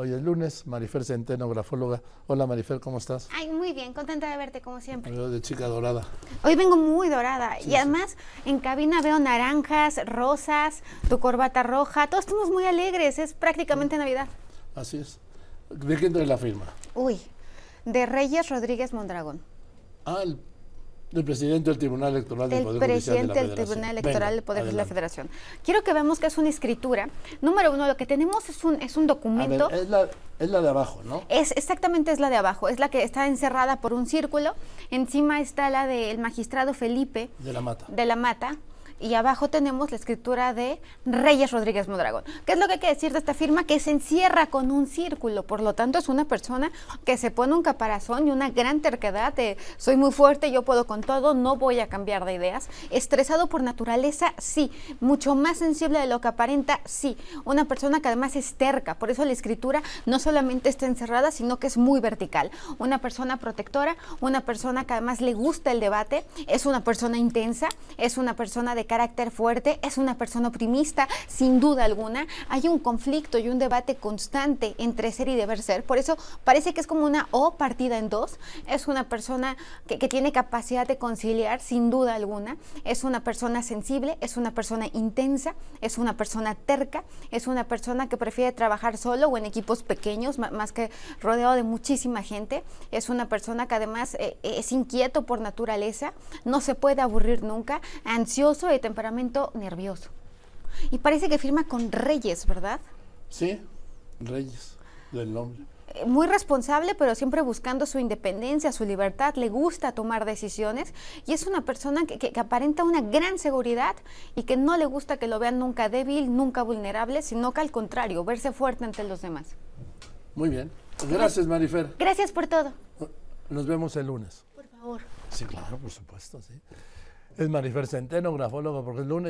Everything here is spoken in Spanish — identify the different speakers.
Speaker 1: Hoy es lunes, Marifer Centeno, grafóloga. Hola Marifer, ¿cómo estás?
Speaker 2: Ay, muy bien, contenta de verte como siempre.
Speaker 1: Veo de chica dorada.
Speaker 2: Hoy vengo muy dorada y además en cabina veo naranjas, rosas, tu corbata roja, todos estamos muy alegres, es prácticamente Navidad.
Speaker 1: Así es. ¿De quién trae la firma?
Speaker 2: Uy, de Reyes Rodríguez Mondragón.
Speaker 1: Ah, el, del presidente del Tribunal Electoral del
Speaker 2: del
Speaker 1: Poder Judicial de la
Speaker 2: del. Tribunal Electoral
Speaker 1: Venga,
Speaker 2: del Poder Judicial de la
Speaker 1: adelante.
Speaker 2: Federación. Quiero que veamos que es una escritura. Número uno, lo que tenemos es un, es un
Speaker 1: A
Speaker 2: documento.
Speaker 1: ver, es la, es la de abajo, ¿no?
Speaker 2: Es exactamente es la de abajo, es la que está encerrada por un círculo. Encima está la del magistrado Felipe
Speaker 1: De la mata.
Speaker 2: de la Mata. Y abajo tenemos la escritura de Reyes Rodríguez Mondragón. ¿Qué es lo que hay que decir de esta firma? Que se encierra con un círculo. Por lo tanto, es una persona que se pone un caparazón y una gran terquedad soy muy fuerte, yo puedo con todo, no voy a cambiar de ideas. Estresado por naturaleza, sí. Mucho más sensible de lo que aparenta, sí. Una persona que además es terca. Por eso la escritura no solamente está encerrada, sino que es muy vertical. Una persona protectora, una persona que además le gusta el debate, es una persona intensa, es una persona de carácter fuerte, es una persona optimista, sin duda alguna. Hay un conflicto y un debate constante entre ser y deber ser. Por eso parece que es como una O partida en dos. Es una persona que, que tiene capacidad de conciliar, sin duda alguna. Es una persona sensible, es una persona intensa, es una persona terca, es una persona que prefiere trabajar solo o en equipos pequeños, más que rodeado de muchísima gente. Es una persona que además eh, es inquieto por naturaleza, no se puede aburrir nunca, ansioso de temperamento nervioso. Y parece que firma con Reyes, ¿verdad?
Speaker 1: Sí, Reyes, del nombre.
Speaker 2: Eh, Muy responsable, pero siempre buscando su independencia, su libertad, le gusta tomar decisiones y es una persona que, que- que aparenta una gran seguridad y que no le gusta que lo vean nunca débil, nunca vulnerable, sino que al contrario, verse fuerte ante los demás.
Speaker 1: Muy bien. Gracias, Marifer.
Speaker 2: Gracias por todo.
Speaker 1: Nos vemos el lunes.
Speaker 2: Por favor.
Speaker 1: Sí, claro, por supuesto, sí. Es Marifer Centeno, grafólogo, porque es lunes.